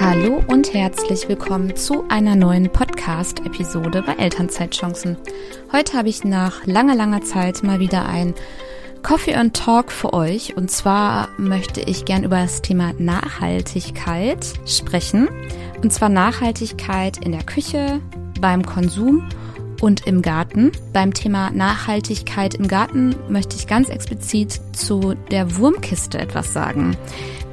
Hallo und herzlich willkommen zu einer neuen Podcast-Episode bei Elternzeitchancen. Heute habe ich nach langer, langer Zeit mal wieder ein Coffee and Talk für euch. Und zwar möchte ich gern über das Thema Nachhaltigkeit sprechen. Und zwar Nachhaltigkeit in der Küche, beim Konsum und im Garten. Beim Thema Nachhaltigkeit im Garten möchte ich ganz explizit zu der Wurmkiste etwas sagen.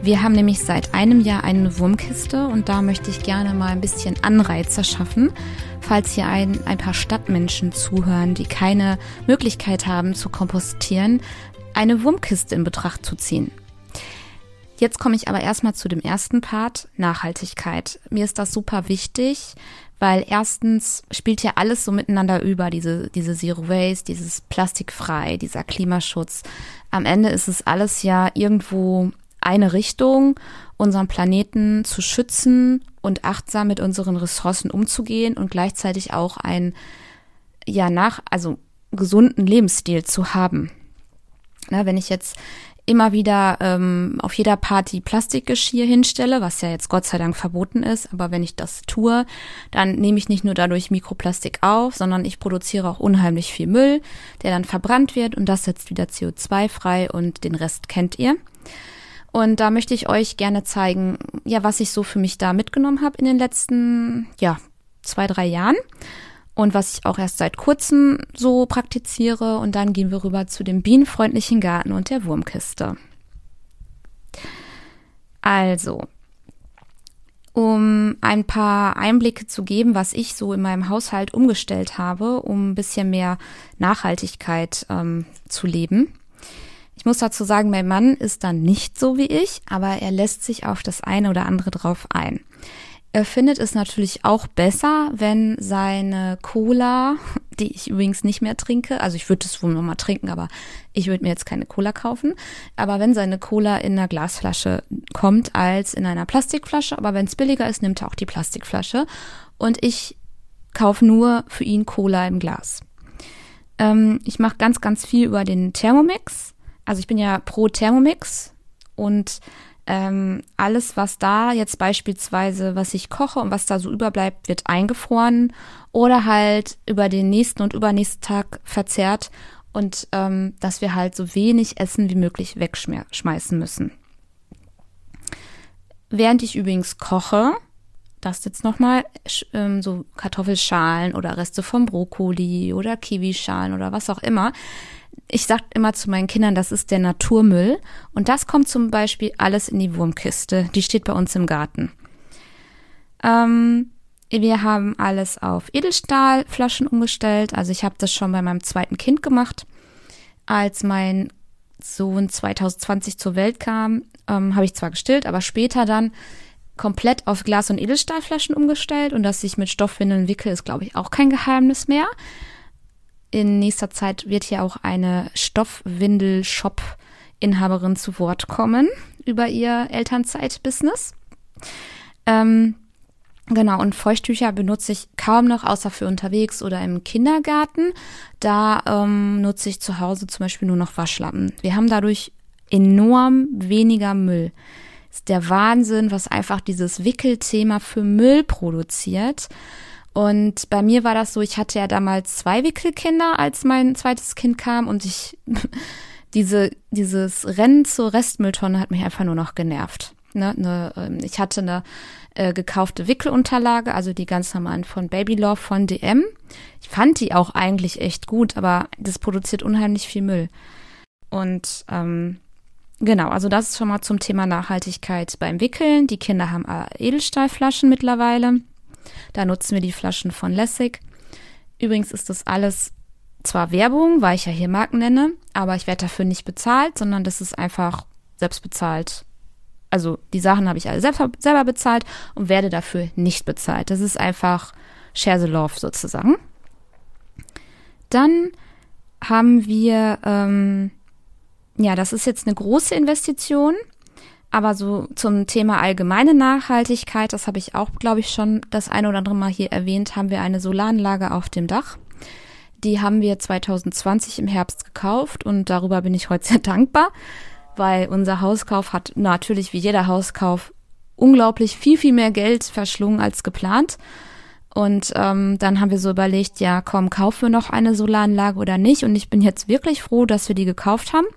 Wir haben nämlich seit einem Jahr eine Wurmkiste und da möchte ich gerne mal ein bisschen Anreizer schaffen, falls hier ein, ein paar Stadtmenschen zuhören, die keine Möglichkeit haben zu kompostieren, eine Wurmkiste in Betracht zu ziehen. Jetzt komme ich aber erstmal zu dem ersten Part, Nachhaltigkeit. Mir ist das super wichtig, weil erstens spielt ja alles so miteinander über, diese, diese Zero Waste, dieses Plastikfrei, dieser Klimaschutz. Am Ende ist es alles ja irgendwo eine Richtung, unseren Planeten zu schützen und achtsam mit unseren Ressourcen umzugehen und gleichzeitig auch einen, ja, nach, also gesunden Lebensstil zu haben. Na, wenn ich jetzt immer wieder ähm, auf jeder Party Plastikgeschirr hinstelle, was ja jetzt Gott sei Dank verboten ist, aber wenn ich das tue, dann nehme ich nicht nur dadurch Mikroplastik auf, sondern ich produziere auch unheimlich viel Müll, der dann verbrannt wird und das setzt wieder CO2 frei und den Rest kennt ihr. Und da möchte ich euch gerne zeigen, ja, was ich so für mich da mitgenommen habe in den letzten, ja, zwei, drei Jahren und was ich auch erst seit kurzem so praktiziere. Und dann gehen wir rüber zu dem bienenfreundlichen Garten und der Wurmkiste. Also, um ein paar Einblicke zu geben, was ich so in meinem Haushalt umgestellt habe, um ein bisschen mehr Nachhaltigkeit ähm, zu leben. Ich muss dazu sagen, mein Mann ist dann nicht so wie ich, aber er lässt sich auf das eine oder andere drauf ein. Er findet es natürlich auch besser, wenn seine Cola, die ich übrigens nicht mehr trinke, also ich würde es wohl nochmal trinken, aber ich würde mir jetzt keine Cola kaufen. Aber wenn seine Cola in einer Glasflasche kommt als in einer Plastikflasche, aber wenn es billiger ist, nimmt er auch die Plastikflasche. Und ich kaufe nur für ihn Cola im Glas. Ähm, ich mache ganz, ganz viel über den Thermomix. Also ich bin ja pro Thermomix und ähm, alles, was da jetzt beispielsweise, was ich koche und was da so überbleibt, wird eingefroren oder halt über den nächsten und übernächsten Tag verzehrt und ähm, dass wir halt so wenig Essen wie möglich wegschmeißen müssen. Während ich übrigens koche, das jetzt nochmal, ähm, so Kartoffelschalen oder Reste vom Brokkoli oder Kiwischalen oder was auch immer, ich sag immer zu meinen Kindern, das ist der Naturmüll. Und das kommt zum Beispiel alles in die Wurmkiste. Die steht bei uns im Garten. Ähm, wir haben alles auf Edelstahlflaschen umgestellt. Also ich habe das schon bei meinem zweiten Kind gemacht. Als mein Sohn 2020 zur Welt kam, ähm, habe ich zwar gestillt, aber später dann komplett auf Glas- und Edelstahlflaschen umgestellt. Und dass ich mit Stoffwindeln wickel, ist, glaube ich, auch kein Geheimnis mehr in nächster Zeit wird hier auch eine Stoffwindel-Shop-Inhaberin zu Wort kommen über ihr Elternzeit-Business. Ähm, genau, und Feuchttücher benutze ich kaum noch, außer für unterwegs oder im Kindergarten. Da ähm, nutze ich zu Hause zum Beispiel nur noch Waschlappen. Wir haben dadurch enorm weniger Müll. Ist der Wahnsinn, was einfach dieses Wickelthema für Müll produziert. Und bei mir war das so, ich hatte ja damals zwei Wickelkinder, als mein zweites Kind kam und ich, diese, dieses Rennen zur Restmülltonne hat mich einfach nur noch genervt. Ne, ne, ähm, ich hatte eine äh, gekaufte Wickelunterlage, also die ganz normalen von Baby Love von DM. Ich fand die auch eigentlich echt gut, aber das produziert unheimlich viel Müll. Und ähm, genau, also das ist schon mal zum Thema Nachhaltigkeit beim Wickeln. Die Kinder haben Edelstahlflaschen mittlerweile. Da nutzen wir die Flaschen von Lessig. Übrigens ist das alles zwar Werbung, weil ich ja hier Marken nenne, aber ich werde dafür nicht bezahlt, sondern das ist einfach selbst bezahlt. Also die Sachen habe ich alle selber, selber bezahlt und werde dafür nicht bezahlt. Das ist einfach Share the Love sozusagen. Dann haben wir, ähm, ja, das ist jetzt eine große Investition. Aber so zum Thema allgemeine Nachhaltigkeit, das habe ich auch, glaube ich, schon das eine oder andere Mal hier erwähnt, haben wir eine Solaranlage auf dem Dach. Die haben wir 2020 im Herbst gekauft und darüber bin ich heute sehr dankbar, weil unser Hauskauf hat natürlich wie jeder Hauskauf unglaublich viel, viel mehr Geld verschlungen als geplant. Und ähm, dann haben wir so überlegt, ja, komm, kaufen wir noch eine Solaranlage oder nicht? Und ich bin jetzt wirklich froh, dass wir die gekauft haben.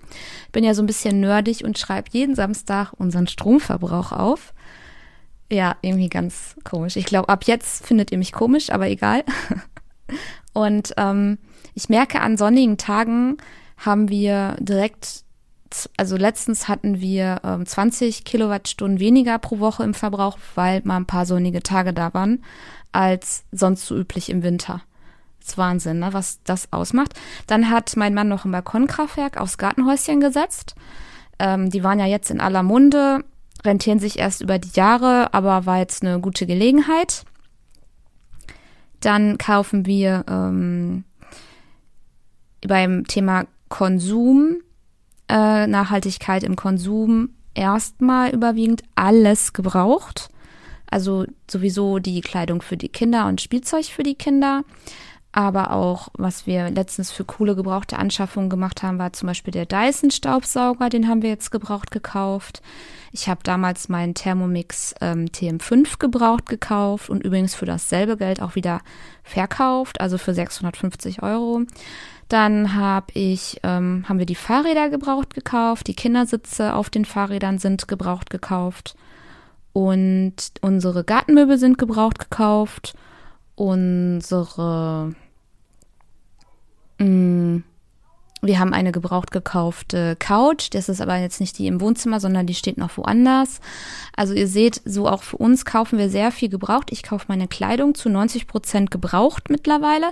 Bin ja so ein bisschen nerdig und schreibe jeden Samstag unseren Stromverbrauch auf. Ja, irgendwie ganz komisch. Ich glaube, ab jetzt findet ihr mich komisch, aber egal. Und ähm, ich merke, an sonnigen Tagen haben wir direkt also letztens hatten wir ähm, 20 Kilowattstunden weniger pro Woche im Verbrauch, weil mal ein paar sonnige Tage da waren, als sonst so üblich im Winter. Das ist Wahnsinn, ne, was das ausmacht. Dann hat mein Mann noch ein Balkonkraftwerk aufs Gartenhäuschen gesetzt. Ähm, die waren ja jetzt in aller Munde, rentieren sich erst über die Jahre, aber war jetzt eine gute Gelegenheit. Dann kaufen wir ähm, beim Thema Konsum äh, Nachhaltigkeit im Konsum erstmal überwiegend alles gebraucht. Also sowieso die Kleidung für die Kinder und Spielzeug für die Kinder. Aber auch, was wir letztens für coole gebrauchte Anschaffungen gemacht haben, war zum Beispiel der Dyson-Staubsauger, den haben wir jetzt gebraucht gekauft. Ich habe damals meinen Thermomix ähm, TM5 gebraucht gekauft und übrigens für dasselbe Geld auch wieder verkauft, also für 650 Euro. Dann habe ich, ähm, haben wir die Fahrräder gebraucht gekauft, die Kindersitze auf den Fahrrädern sind gebraucht gekauft und unsere Gartenmöbel sind gebraucht gekauft. Unsere, mm, wir haben eine gebraucht gekaufte Couch. Das ist aber jetzt nicht die im Wohnzimmer, sondern die steht noch woanders. Also ihr seht, so auch für uns kaufen wir sehr viel gebraucht. Ich kaufe meine Kleidung zu 90 Prozent gebraucht mittlerweile.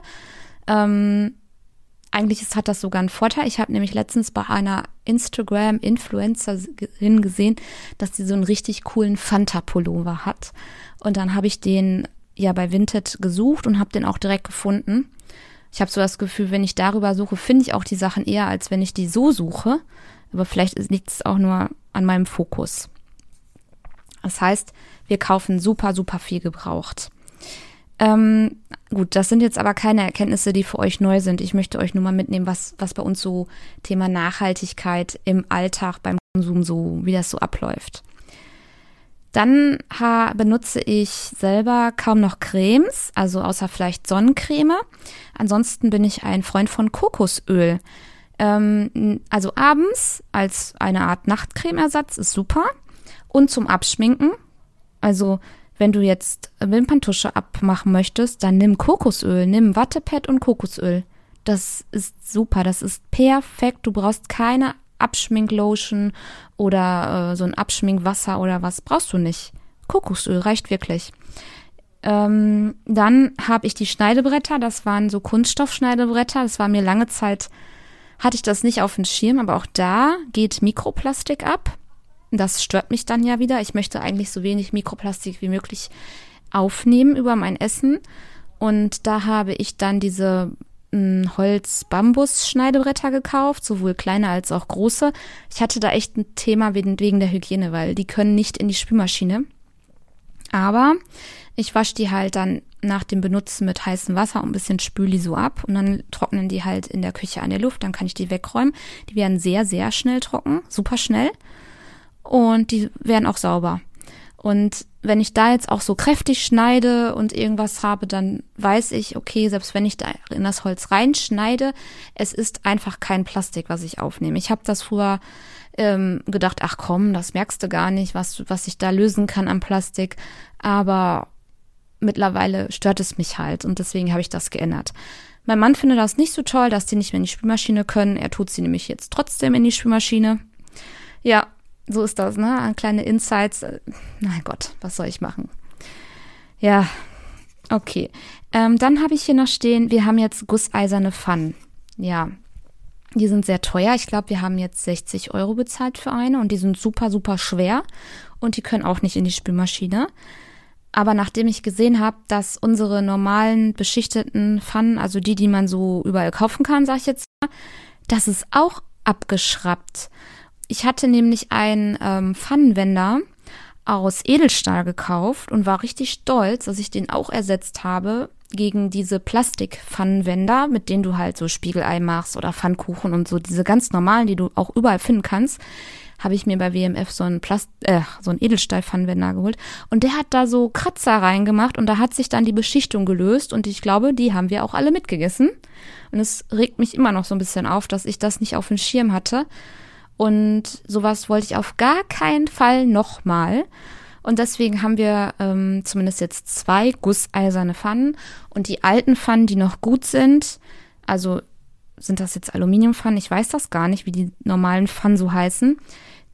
Ähm, eigentlich ist, hat das sogar einen Vorteil. Ich habe nämlich letztens bei einer Instagram-Influencerin gesehen, dass sie so einen richtig coolen Fanta-Pullover hat. Und dann habe ich den ja bei Vinted gesucht und habe den auch direkt gefunden. Ich habe so das Gefühl, wenn ich darüber suche, finde ich auch die Sachen eher, als wenn ich die so suche. Aber vielleicht liegt es auch nur an meinem Fokus. Das heißt, wir kaufen super, super viel gebraucht. Ähm, gut, das sind jetzt aber keine Erkenntnisse, die für euch neu sind. Ich möchte euch nur mal mitnehmen, was, was bei uns so Thema Nachhaltigkeit im Alltag beim Konsum so, wie das so abläuft. Dann ha, benutze ich selber kaum noch Cremes, also außer vielleicht Sonnencreme. Ansonsten bin ich ein Freund von Kokosöl. Ähm, also abends als eine Art Nachtcremeersatz ist super. Und zum Abschminken, also wenn du jetzt Wimperntusche abmachen möchtest, dann nimm Kokosöl, nimm Wattepad und Kokosöl. Das ist super, das ist perfekt. Du brauchst keine Abschminklotion oder äh, so ein Abschminkwasser oder was. Brauchst du nicht. Kokosöl reicht wirklich. Ähm, dann habe ich die Schneidebretter, das waren so Kunststoffschneidebretter. Das war mir lange Zeit, hatte ich das nicht auf dem Schirm, aber auch da geht Mikroplastik ab. Das stört mich dann ja wieder. Ich möchte eigentlich so wenig Mikroplastik wie möglich aufnehmen über mein Essen. Und da habe ich dann diese hm, Holz-Bambus-Schneidebretter gekauft, sowohl kleine als auch große. Ich hatte da echt ein Thema wegen, der Hygiene, weil die können nicht in die Spülmaschine. Aber ich wasche die halt dann nach dem Benutzen mit heißem Wasser und ein bisschen spüle die so ab und dann trocknen die halt in der Küche an der Luft, dann kann ich die wegräumen. Die werden sehr, sehr schnell trocken, super schnell und die werden auch sauber. Und wenn ich da jetzt auch so kräftig schneide und irgendwas habe, dann weiß ich, okay, selbst wenn ich da in das Holz reinschneide, es ist einfach kein Plastik, was ich aufnehme. Ich habe das früher ähm, gedacht, ach komm, das merkst du gar nicht, was, was ich da lösen kann am Plastik. Aber mittlerweile stört es mich halt und deswegen habe ich das geändert. Mein Mann findet das nicht so toll, dass die nicht mehr in die Spülmaschine können. Er tut sie nämlich jetzt trotzdem in die Spülmaschine. Ja, so ist das, ne? Kleine Insights. Mein Gott, was soll ich machen? Ja, okay. Ähm, dann habe ich hier noch stehen, wir haben jetzt gusseiserne Pfannen. Ja, die sind sehr teuer. Ich glaube, wir haben jetzt 60 Euro bezahlt für eine und die sind super, super schwer und die können auch nicht in die Spülmaschine. Aber nachdem ich gesehen habe, dass unsere normalen beschichteten Pfannen, also die, die man so überall kaufen kann, sag ich jetzt das ist auch abgeschraubt. Ich hatte nämlich einen ähm, Pfannenwender aus Edelstahl gekauft und war richtig stolz, dass ich den auch ersetzt habe gegen diese Plastikpfannenwender, mit denen du halt so Spiegelei machst oder Pfannkuchen und so diese ganz normalen, die du auch überall finden kannst, habe ich mir bei WMF so einen Plast äh, so einen Edelstahlpfannenwender geholt und der hat da so Kratzer reingemacht und da hat sich dann die Beschichtung gelöst und ich glaube, die haben wir auch alle mitgegessen. Und es regt mich immer noch so ein bisschen auf, dass ich das nicht auf dem Schirm hatte. Und sowas wollte ich auf gar keinen Fall nochmal. Und deswegen haben wir ähm, zumindest jetzt zwei gusseiserne Pfannen. Und die alten Pfannen, die noch gut sind, also sind das jetzt Aluminiumpfannen? Ich weiß das gar nicht, wie die normalen Pfannen so heißen.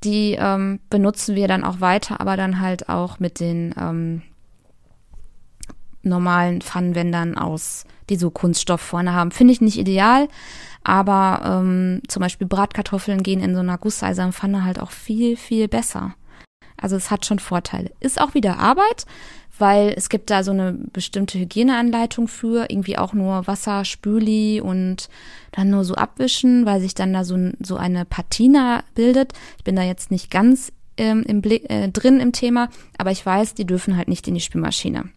Die ähm, benutzen wir dann auch weiter, aber dann halt auch mit den ähm, normalen Pfannenwändern aus, die so Kunststoff vorne haben. Finde ich nicht ideal, aber ähm, zum Beispiel Bratkartoffeln gehen in so einer gusseisernen Pfanne halt auch viel, viel besser. Also es hat schon Vorteile. Ist auch wieder Arbeit, weil es gibt da so eine bestimmte Hygieneanleitung für, irgendwie auch nur Wasser, Spüli und dann nur so abwischen, weil sich dann da so, so eine Patina bildet. Ich bin da jetzt nicht ganz ähm, im Blick, äh, drin im Thema, aber ich weiß, die dürfen halt nicht in die Spülmaschine.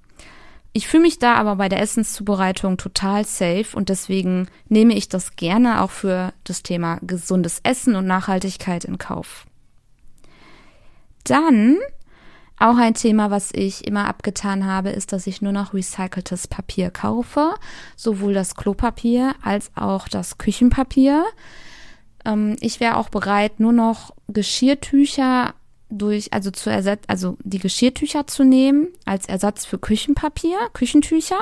Ich fühle mich da aber bei der Essenszubereitung total safe und deswegen nehme ich das gerne auch für das Thema gesundes Essen und Nachhaltigkeit in Kauf. Dann auch ein Thema, was ich immer abgetan habe, ist, dass ich nur noch recyceltes Papier kaufe, sowohl das Klopapier als auch das Küchenpapier. Ähm, ich wäre auch bereit, nur noch Geschirrtücher durch, also zu ersetzen, also die Geschirrtücher zu nehmen als Ersatz für Küchenpapier, Küchentücher.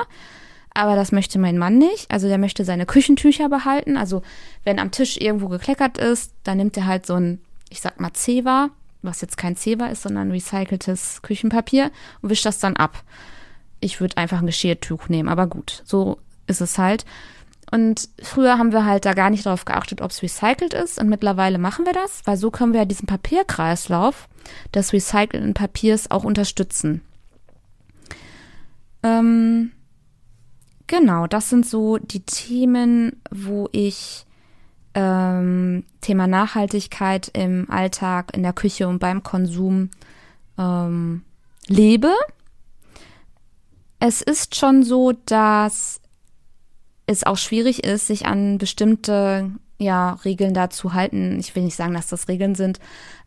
Aber das möchte mein Mann nicht. Also der möchte seine Küchentücher behalten. Also wenn am Tisch irgendwo gekleckert ist, dann nimmt er halt so ein, ich sag mal, Zewa, was jetzt kein Zewa ist, sondern recyceltes Küchenpapier und wischt das dann ab. Ich würde einfach ein Geschirrtuch nehmen, aber gut, so ist es halt. Und früher haben wir halt da gar nicht darauf geachtet, ob es recycelt ist. Und mittlerweile machen wir das, weil so können wir ja diesen Papierkreislauf des recycelten Papiers auch unterstützen. Ähm, genau, das sind so die Themen, wo ich ähm, Thema Nachhaltigkeit im Alltag, in der Küche und beim Konsum ähm, lebe. Es ist schon so, dass es auch schwierig ist, sich an bestimmte ja, Regeln da zu halten. Ich will nicht sagen, dass das Regeln sind,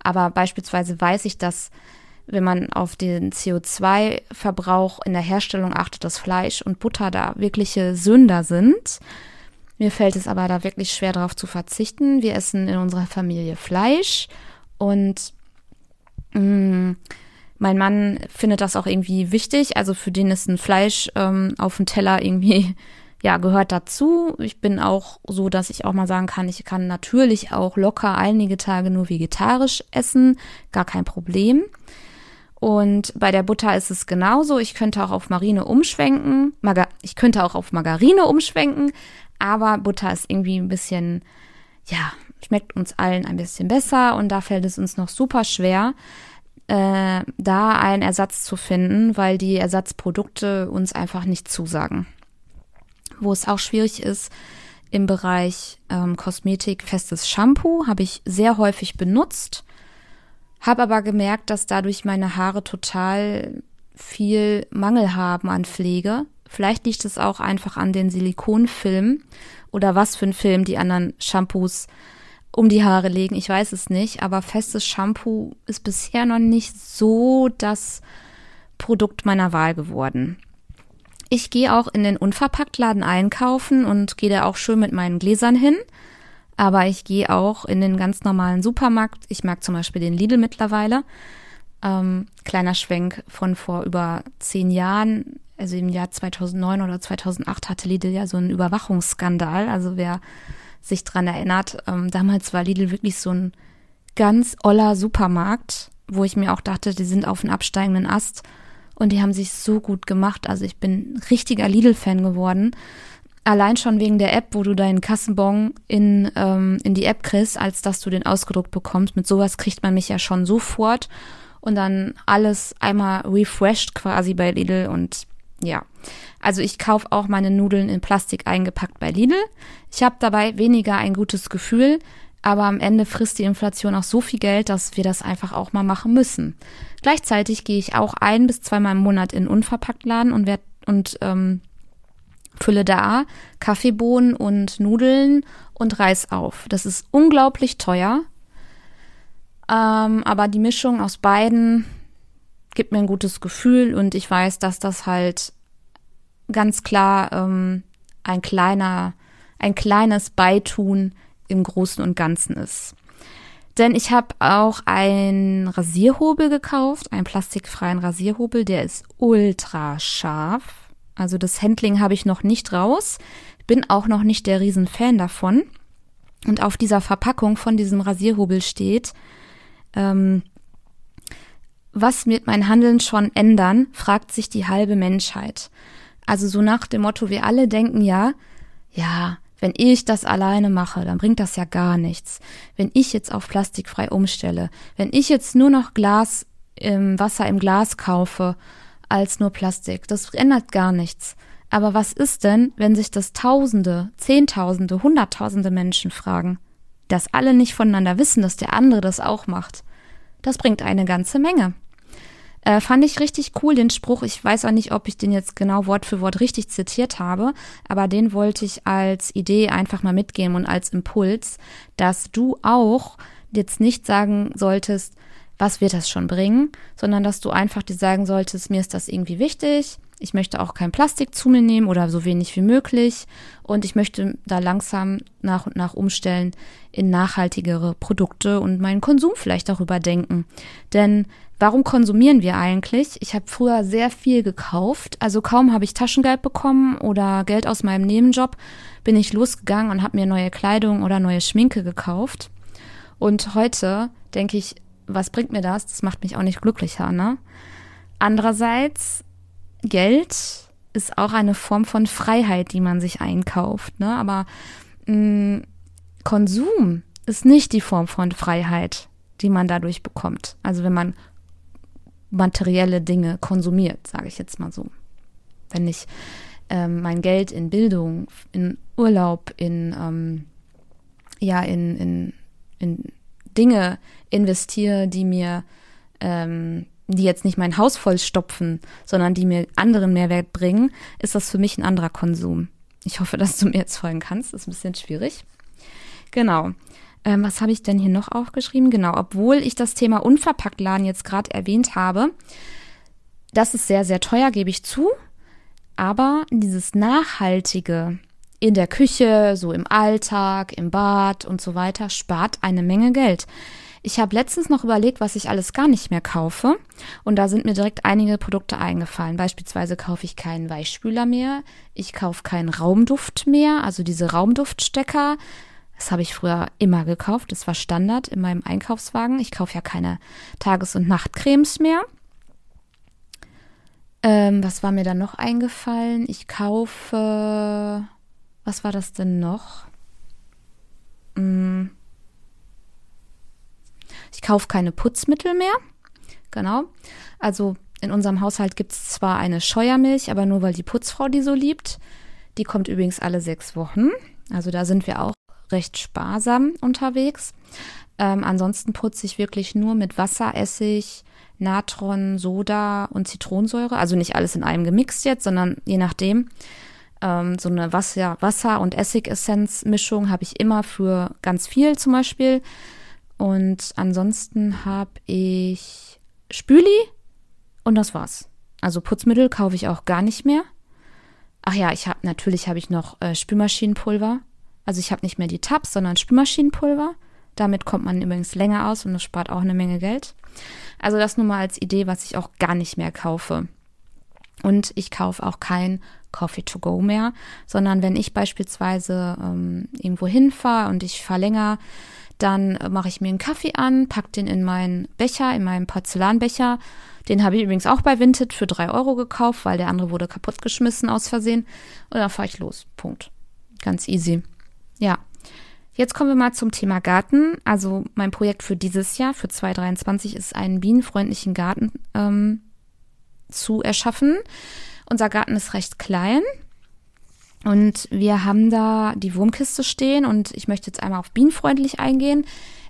aber beispielsweise weiß ich, dass wenn man auf den CO2-Verbrauch in der Herstellung achtet, dass Fleisch und Butter da wirkliche Sünder sind. Mir fällt es aber da wirklich schwer darauf zu verzichten. Wir essen in unserer Familie Fleisch und mh, mm, mein Mann findet das auch irgendwie wichtig. Also für den ist ein Fleisch ähm, auf dem Teller irgendwie ja, gehört dazu. Ich bin auch so, dass ich auch mal sagen kann, ich kann natürlich auch locker einige Tage nur vegetarisch essen, gar kein Problem. Und bei der Butter ist es genauso. Ich könnte auch auf Marine umschwenken. Marga ich könnte auch auf Margarine umschwenken, aber Butter ist irgendwie ein bisschen, ja, schmeckt uns allen ein bisschen besser und da fällt es uns noch super schwer, äh, da einen Ersatz zu finden, weil die Ersatzprodukte uns einfach nicht zusagen wo es auch schwierig ist im Bereich ähm, Kosmetik, festes Shampoo habe ich sehr häufig benutzt, habe aber gemerkt, dass dadurch meine Haare total viel Mangel haben an Pflege. Vielleicht liegt es auch einfach an den Silikonfilmen oder was für ein Film die anderen Shampoos um die Haare legen. Ich weiß es nicht, aber festes Shampoo ist bisher noch nicht so das Produkt meiner Wahl geworden. Ich gehe auch in den Unverpacktladen einkaufen und gehe da auch schön mit meinen Gläsern hin. Aber ich gehe auch in den ganz normalen Supermarkt. Ich mag zum Beispiel den Lidl mittlerweile. Ähm, kleiner Schwenk von vor über zehn Jahren, also im Jahr 2009 oder 2008 hatte Lidl ja so einen Überwachungsskandal. Also wer sich dran erinnert, ähm, damals war Lidl wirklich so ein ganz oller Supermarkt, wo ich mir auch dachte, die sind auf einem absteigenden Ast. Und die haben sich so gut gemacht. Also ich bin richtiger Lidl-Fan geworden. Allein schon wegen der App, wo du deinen Kassenbon in, ähm, in die App kriegst, als dass du den ausgedruckt bekommst. Mit sowas kriegt man mich ja schon sofort. Und dann alles einmal refreshed quasi bei Lidl und ja. Also ich kaufe auch meine Nudeln in Plastik eingepackt bei Lidl. Ich habe dabei weniger ein gutes Gefühl, aber am Ende frisst die Inflation auch so viel Geld, dass wir das einfach auch mal machen müssen. Gleichzeitig gehe ich auch ein bis zweimal im Monat in Unverpacktladen und werd, und ähm, fülle da Kaffeebohnen und Nudeln und Reis auf. Das ist unglaublich teuer. Ähm, aber die Mischung aus beiden gibt mir ein gutes Gefühl und ich weiß, dass das halt ganz klar ähm, ein kleiner, ein kleines Beitun im Großen und Ganzen ist. Denn ich habe auch einen Rasierhobel gekauft, einen plastikfreien Rasierhobel, der ist ultra scharf. Also das Handling habe ich noch nicht raus, bin auch noch nicht der Riesenfan davon. Und auf dieser Verpackung von diesem Rasierhobel steht, ähm, was wird mein Handeln schon ändern, fragt sich die halbe Menschheit. Also so nach dem Motto, wir alle denken ja, ja, wenn ich das alleine mache, dann bringt das ja gar nichts. Wenn ich jetzt auf plastikfrei umstelle, wenn ich jetzt nur noch Glas im Wasser im Glas kaufe als nur Plastik, das ändert gar nichts. Aber was ist denn, wenn sich das Tausende, Zehntausende, Hunderttausende Menschen fragen, dass alle nicht voneinander wissen, dass der andere das auch macht? Das bringt eine ganze Menge. Äh, fand ich richtig cool, den Spruch. Ich weiß auch nicht, ob ich den jetzt genau Wort für Wort richtig zitiert habe, aber den wollte ich als Idee einfach mal mitgeben und als Impuls, dass du auch jetzt nicht sagen solltest, was wird das schon bringen, sondern dass du einfach dir sagen solltest, mir ist das irgendwie wichtig, ich möchte auch kein Plastik zu mir nehmen oder so wenig wie möglich. Und ich möchte da langsam nach und nach umstellen in nachhaltigere Produkte und meinen Konsum vielleicht darüber denken. Denn warum konsumieren wir eigentlich? Ich habe früher sehr viel gekauft. Also kaum habe ich Taschengeld bekommen oder Geld aus meinem Nebenjob, bin ich losgegangen und habe mir neue Kleidung oder neue Schminke gekauft. Und heute denke ich, was bringt mir das? Das macht mich auch nicht glücklicher, ne? Andererseits Geld ist auch eine Form von Freiheit, die man sich einkauft. Ne? Aber mh, mm, Konsum ist nicht die Form von Freiheit, die man dadurch bekommt. Also wenn man materielle Dinge konsumiert, sage ich jetzt mal so. Wenn ich ähm, mein Geld in Bildung, in Urlaub, in ähm, ja in, in, in Dinge investiere, die mir ähm, die jetzt nicht mein Haus vollstopfen, sondern die mir anderen Mehrwert bringen, ist das für mich ein anderer Konsum. Ich hoffe, dass du mir jetzt folgen kannst. Das ist ein bisschen schwierig. Genau. Ähm, was habe ich denn hier noch aufgeschrieben? Genau, obwohl ich das Thema Unverpacktladen jetzt gerade erwähnt habe, das ist sehr, sehr teuer, gebe ich zu. Aber dieses Nachhaltige in der Küche, so im Alltag, im Bad und so weiter, spart eine Menge Geld. Ich habe letztens noch überlegt, was ich alles gar nicht mehr kaufe. Und da sind mir direkt einige Produkte eingefallen. Beispielsweise kaufe ich keinen Weichspüler mehr. Ich kaufe keinen Raumduft mehr, also diese Raumduftstecker. Das habe ich früher immer gekauft. Das war Standard in meinem Einkaufswagen. Ich kaufe ja keine Tages- und Nachtcremes mehr. Ähm, was war mir dann noch eingefallen? Ich kaufe. Was war das denn noch? Hm. Ich kaufe keine Putzmittel mehr. Genau. Also in unserem Haushalt gibt es zwar eine Scheuermilch, aber nur weil die Putzfrau die so liebt. Die kommt übrigens alle sechs Wochen. Also da sind wir auch recht sparsam unterwegs. Ähm, ansonsten putze ich wirklich nur mit Wasser, Essig, Natron, Soda und Zitronensäure. Also nicht alles in einem gemixt jetzt, sondern je nachdem. Ähm, so eine Wasser, Wasser- und Essigessenz-Mischung habe ich immer für ganz viel zum Beispiel. Und ansonsten habe ich Spüli und das war's. Also Putzmittel kaufe ich auch gar nicht mehr. Ach ja, ich habe natürlich habe ich noch äh, Spülmaschinenpulver. Also ich habe nicht mehr die Tabs, sondern Spülmaschinenpulver. Damit kommt man übrigens länger aus und das spart auch eine Menge Geld. Also das nur mal als Idee, was ich auch gar nicht mehr kaufe. Und ich kaufe auch kein Coffee to go mehr, sondern wenn ich beispielsweise ähm, irgendwo hinfahre und ich fahre länger, dann mache ich mir einen Kaffee an, pack den in meinen Becher, in meinen Porzellanbecher. Den habe ich übrigens auch bei Vinted für drei Euro gekauft, weil der andere wurde kaputtgeschmissen aus Versehen. Und dann fahre ich los. Punkt. Ganz easy. Ja. Jetzt kommen wir mal zum Thema Garten. Also mein Projekt für dieses Jahr, für 2023, ist einen bienenfreundlichen Garten ähm, zu erschaffen. Unser Garten ist recht klein. Und wir haben da die Wurmkiste stehen und ich möchte jetzt einmal auf bienenfreundlich eingehen.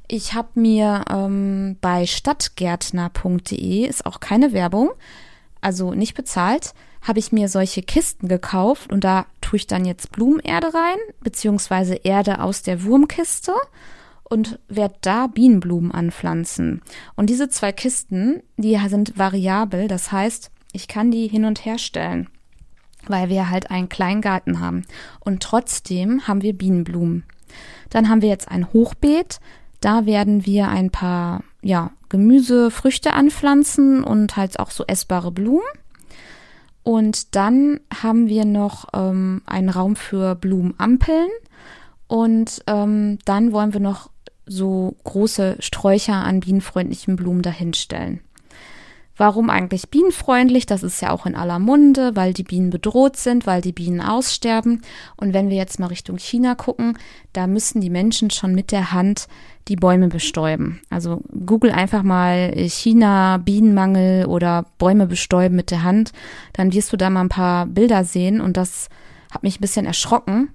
Ich habe mir ähm, bei stadtgärtner.de, ist auch keine Werbung, also nicht bezahlt, habe ich mir solche Kisten gekauft und da tue ich dann jetzt Blumenerde rein, beziehungsweise Erde aus der Wurmkiste und werde da Bienenblumen anpflanzen. Und diese zwei Kisten, die sind variabel, das heißt, ich kann die hin und her stellen, weil wir halt einen kleinen Garten haben. Und trotzdem haben wir Bienenblumen. Dann haben wir jetzt ein Hochbeet. Da werden wir ein paar, ja, Gemüse, Früchte anpflanzen und halt auch so essbare Blumen. Und dann haben wir noch ähm, einen Raum für Blumenampeln. Und ähm, dann wollen wir noch so große Sträucher an bienenfreundlichen Blumen dahinstellen. Warum eigentlich bienenfreundlich? Das ist ja auch in aller Munde, weil die Bienen bedroht sind, weil die Bienen aussterben. Und wenn wir jetzt mal Richtung China gucken, da müssen die Menschen schon mit der Hand die Bäume bestäuben. Also google einfach mal China, Bienenmangel oder Bäume bestäuben mit der Hand. Dann wirst du da mal ein paar Bilder sehen und das hat mich ein bisschen erschrocken,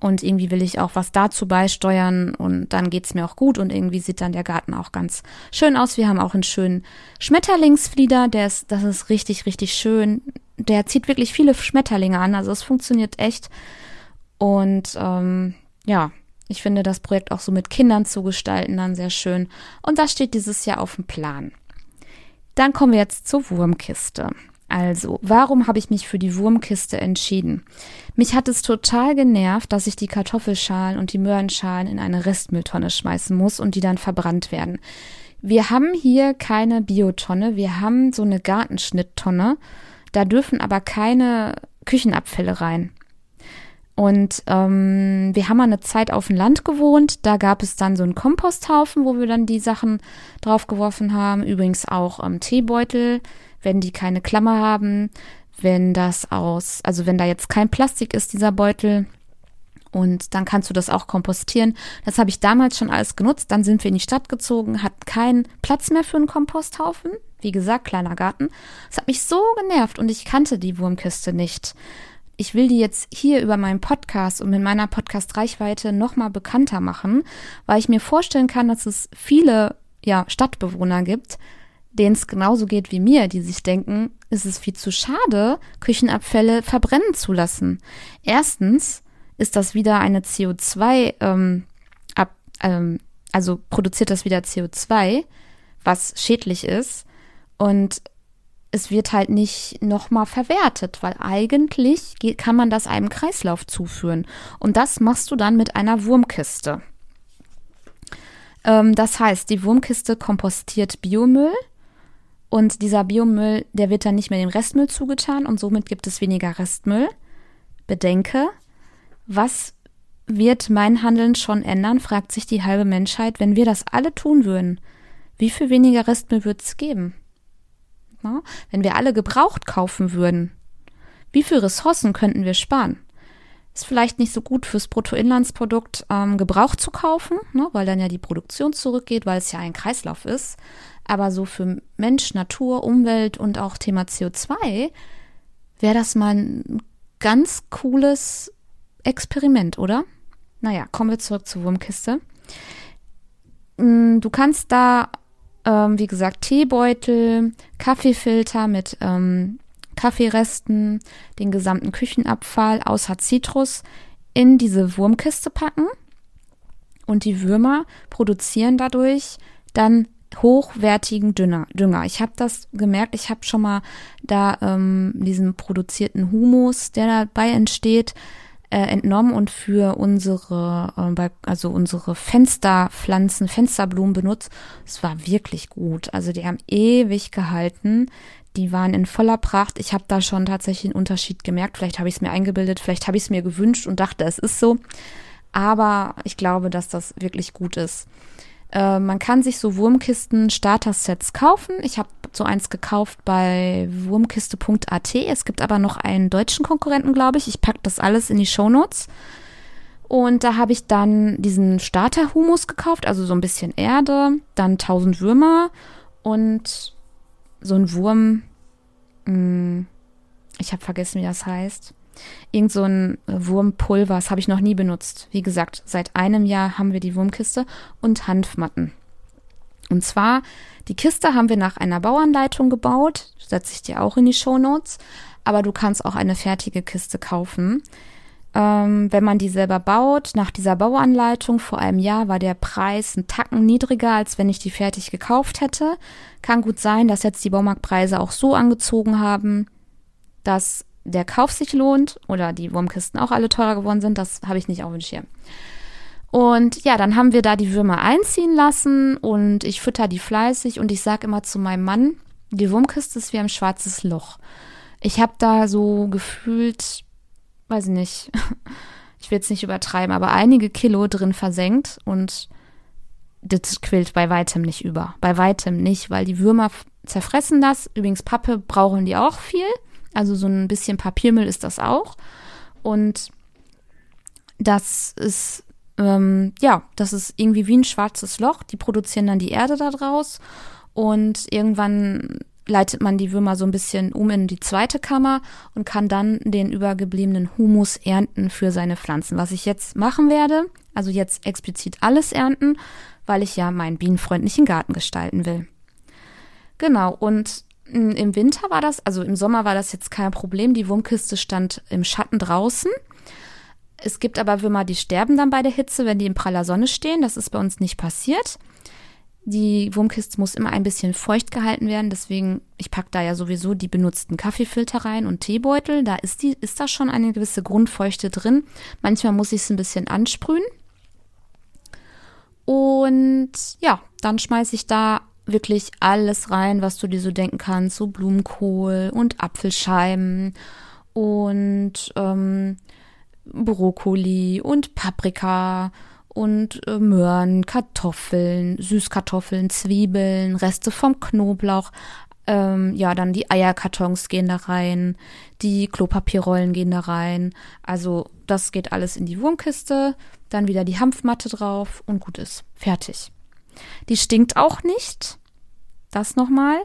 und irgendwie will ich auch was dazu beisteuern und dann geht's mir auch gut und irgendwie sieht dann der Garten auch ganz schön aus. Wir haben auch einen schönen Schmetterlingsflieder, der ist, das ist richtig, richtig schön. Der zieht wirklich viele Schmetterlinge an, also es funktioniert echt. Und ähm, ja, ich finde das Projekt auch so mit Kindern zu gestalten dann sehr schön. Und das steht dieses Jahr auf dem Plan. Dann kommen wir jetzt zur Wurmkiste. Also, warum habe ich mich für die Wurmkiste entschieden? Mich hat es total genervt, dass ich die Kartoffelschalen und die Möhrenschalen in eine Restmülltonne schmeißen muss und die dann verbrannt werden. Wir haben hier keine Biotonne, wir haben so eine Gartenschnitttonne. Da dürfen aber keine Küchenabfälle rein. Und ähm, wir haben mal eine Zeit auf dem Land gewohnt. Da gab es dann so einen Komposthaufen, wo wir dann die Sachen draufgeworfen haben. Übrigens auch ähm, Teebeutel wenn die keine Klammer haben, wenn das aus, also wenn da jetzt kein Plastik ist, dieser Beutel, und dann kannst du das auch kompostieren. Das habe ich damals schon alles genutzt. Dann sind wir in die Stadt gezogen, hatten keinen Platz mehr für einen Komposthaufen. Wie gesagt, kleiner Garten. Es hat mich so genervt und ich kannte die Wurmkiste nicht. Ich will die jetzt hier über meinen Podcast und mit meiner Podcast-Reichweite nochmal bekannter machen, weil ich mir vorstellen kann, dass es viele ja, Stadtbewohner gibt, denen es genauso geht wie mir, die sich denken, es ist viel zu schade, Küchenabfälle verbrennen zu lassen. Erstens ist das wieder eine CO2, ähm, ab, ähm, also produziert das wieder CO2, was schädlich ist. Und es wird halt nicht nochmal verwertet, weil eigentlich geht, kann man das einem Kreislauf zuführen. Und das machst du dann mit einer Wurmkiste. Ähm, das heißt, die Wurmkiste kompostiert Biomüll und dieser Biomüll, der wird dann nicht mehr dem Restmüll zugetan und somit gibt es weniger Restmüll. Bedenke, was wird mein Handeln schon ändern, fragt sich die halbe Menschheit, wenn wir das alle tun würden. Wie viel weniger Restmüll wird es geben? Na, wenn wir alle gebraucht kaufen würden, wie viel Ressourcen könnten wir sparen? Ist vielleicht nicht so gut fürs Bruttoinlandsprodukt ähm, Gebrauch zu kaufen, ne, weil dann ja die Produktion zurückgeht, weil es ja ein Kreislauf ist. Aber so für Mensch, Natur, Umwelt und auch Thema CO2 wäre das mal ein ganz cooles Experiment, oder? Naja, kommen wir zurück zur Wurmkiste. Mm, du kannst da, ähm, wie gesagt, Teebeutel, Kaffeefilter mit ähm, Kaffeeresten, den gesamten Küchenabfall außer Zitrus in diese Wurmkiste packen. Und die Würmer produzieren dadurch dann hochwertigen Dünger. Ich habe das gemerkt, ich habe schon mal da ähm, diesen produzierten Humus, der dabei entsteht, äh, entnommen und für unsere, äh, also unsere Fensterpflanzen, Fensterblumen benutzt. Es war wirklich gut. Also die haben ewig gehalten. Die waren in voller Pracht. Ich habe da schon tatsächlich einen Unterschied gemerkt. Vielleicht habe ich es mir eingebildet, vielleicht habe ich es mir gewünscht und dachte, es ist so. Aber ich glaube, dass das wirklich gut ist. Äh, man kann sich so Wurmkisten Starter-Sets kaufen. Ich habe so eins gekauft bei wurmkiste.at. Es gibt aber noch einen deutschen Konkurrenten, glaube ich. Ich packe das alles in die Shownotes. Und da habe ich dann diesen Starter-Humus gekauft, also so ein bisschen Erde, dann 1000 Würmer und so ein Wurm. Mh, hm, ich habe vergessen, wie das heißt. Irgend so ein Wurmpulver, das habe ich noch nie benutzt. Wie gesagt, seit einem Jahr haben wir die Wurmkiste und Hanfmatten. Und zwar, die Kiste haben wir nach einer Bauanleitung gebaut, setze ich dir auch in die Show Notes, aber du kannst auch eine fertige Kiste kaufen. Ähm, wenn man die selber baut, nach dieser Bauanleitung vor einem Jahr war der Preis ein Tacken niedriger, als wenn ich die fertig gekauft hätte. Kann gut sein, dass jetzt die Baumarktpreise auch so angezogen haben, dass der Kauf sich lohnt oder die Wurmkisten auch alle teurer geworden sind. Das habe ich nicht auf dem Schirm. Und ja, dann haben wir da die Würmer einziehen lassen und ich fütter die fleißig und ich sage immer zu meinem Mann, die Wurmkiste ist wie ein schwarzes Loch. Ich habe da so gefühlt, weiß ich nicht, ich will jetzt nicht übertreiben, aber einige Kilo drin versenkt und das quillt bei weitem nicht über. Bei weitem nicht, weil die Würmer zerfressen das. Übrigens, Pappe brauchen die auch viel. Also so ein bisschen Papiermüll ist das auch. Und das ist, ähm, ja, das ist irgendwie wie ein schwarzes Loch. Die produzieren dann die Erde da draus. Und irgendwann leitet man die Würmer so ein bisschen um in die zweite Kammer und kann dann den übergebliebenen Humus ernten für seine Pflanzen. Was ich jetzt machen werde, also jetzt explizit alles ernten, weil ich ja meinen bienenfreundlichen Garten gestalten will. Genau, und hm, im Winter war das, also im Sommer war das jetzt kein Problem. Die Wurmkiste stand im Schatten draußen. Es gibt aber Würmer, die sterben dann bei der Hitze, wenn die in praller Sonne stehen. Das ist bei uns nicht passiert. Die Wurmkiste muss immer ein bisschen feucht gehalten werden, deswegen, ich packe da ja sowieso die benutzten Kaffeefilter rein und Teebeutel. Da ist, die, ist da schon eine gewisse Grundfeuchte drin. Manchmal muss ich es ein bisschen ansprühen. Und ja, dann schmeiße ich da wirklich alles rein, was du dir so denken kannst. So Blumenkohl und Apfelscheiben und ähm, Brokkoli und Paprika und äh, Möhren, Kartoffeln, Süßkartoffeln, Zwiebeln, Reste vom Knoblauch. Ähm, ja, dann die Eierkartons gehen da rein, die Klopapierrollen gehen da rein. Also das geht alles in die Wurmkiste, dann wieder die Hanfmatte drauf und gut ist. Fertig. Die stinkt auch nicht. Das nochmal.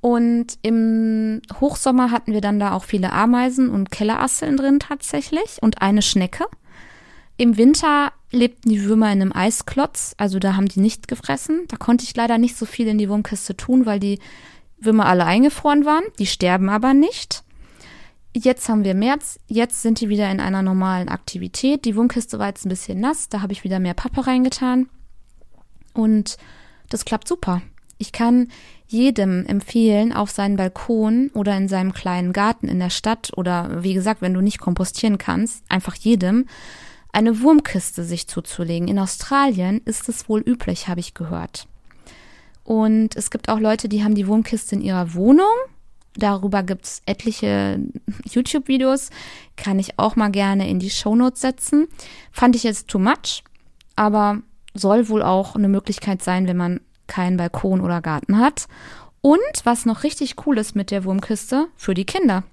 Und im Hochsommer hatten wir dann da auch viele Ameisen und Kellerasseln drin tatsächlich und eine Schnecke. Im Winter lebten die Würmer in einem Eisklotz, also da haben die nicht gefressen. Da konnte ich leider nicht so viel in die Wurmkiste tun, weil die Würmer alle eingefroren waren. Die sterben aber nicht. Jetzt haben wir März, jetzt sind die wieder in einer normalen Aktivität. Die Wurmkiste war jetzt ein bisschen nass, da habe ich wieder mehr Pappe reingetan. Und das klappt super. Ich kann jedem empfehlen, auf seinen Balkon oder in seinem kleinen Garten in der Stadt oder wie gesagt, wenn du nicht kompostieren kannst, einfach jedem eine Wurmkiste sich zuzulegen. In Australien ist es wohl üblich, habe ich gehört. Und es gibt auch Leute, die haben die Wurmkiste in ihrer Wohnung. Darüber gibt es etliche YouTube-Videos. Kann ich auch mal gerne in die Shownotes setzen. Fand ich jetzt too much, aber soll wohl auch eine Möglichkeit sein, wenn man keinen Balkon oder Garten hat. Und was noch richtig cool ist mit der Wurmkiste, für die Kinder.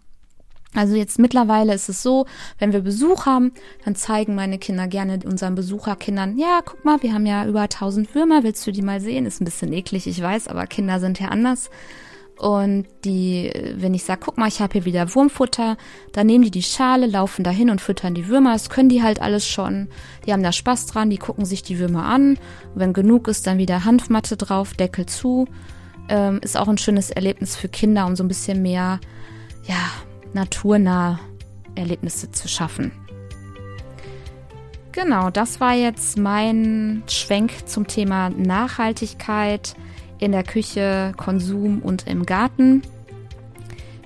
Also jetzt mittlerweile ist es so, wenn wir Besuch haben, dann zeigen meine Kinder gerne unseren Besucherkindern, ja, guck mal, wir haben ja über 1000 Würmer, willst du die mal sehen? Ist ein bisschen eklig, ich weiß, aber Kinder sind ja anders. Und die, wenn ich sage, guck mal, ich habe hier wieder Wurmfutter, dann nehmen die die Schale, laufen dahin und füttern die Würmer. Das können die halt alles schon. Die haben da Spaß dran, die gucken sich die Würmer an. Wenn genug ist, dann wieder Hanfmatte drauf, Deckel zu. Ähm, ist auch ein schönes Erlebnis für Kinder, um so ein bisschen mehr, ja, naturnah Erlebnisse zu schaffen. Genau, das war jetzt mein Schwenk zum Thema Nachhaltigkeit in der Küche, Konsum und im Garten.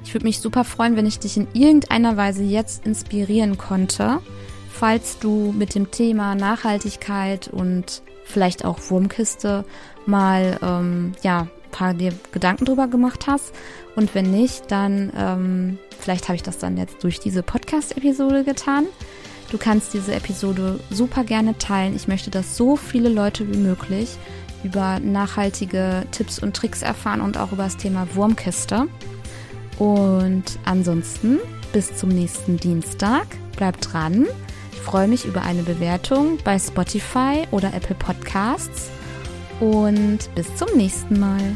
Ich würde mich super freuen, wenn ich dich in irgendeiner Weise jetzt inspirieren konnte, falls du mit dem Thema Nachhaltigkeit und vielleicht auch Wurmkiste mal ähm, ja paar dir Gedanken drüber gemacht hast. Und wenn nicht, dann ähm, vielleicht habe ich das dann jetzt durch diese Podcast-Episode getan. Du kannst diese Episode super gerne teilen. Ich möchte, dass so viele Leute wie möglich über nachhaltige Tipps und Tricks erfahren und auch über das Thema Wurmkiste. Und ansonsten bis zum nächsten Dienstag. Bleib dran. Ich freue mich über eine Bewertung bei Spotify oder Apple Podcasts. Und bis zum nächsten Mal.